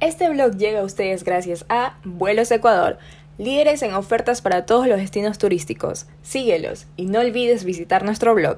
Este blog llega a ustedes gracias a Vuelos Ecuador, líderes en ofertas para todos los destinos turísticos. Síguelos y no olvides visitar nuestro blog.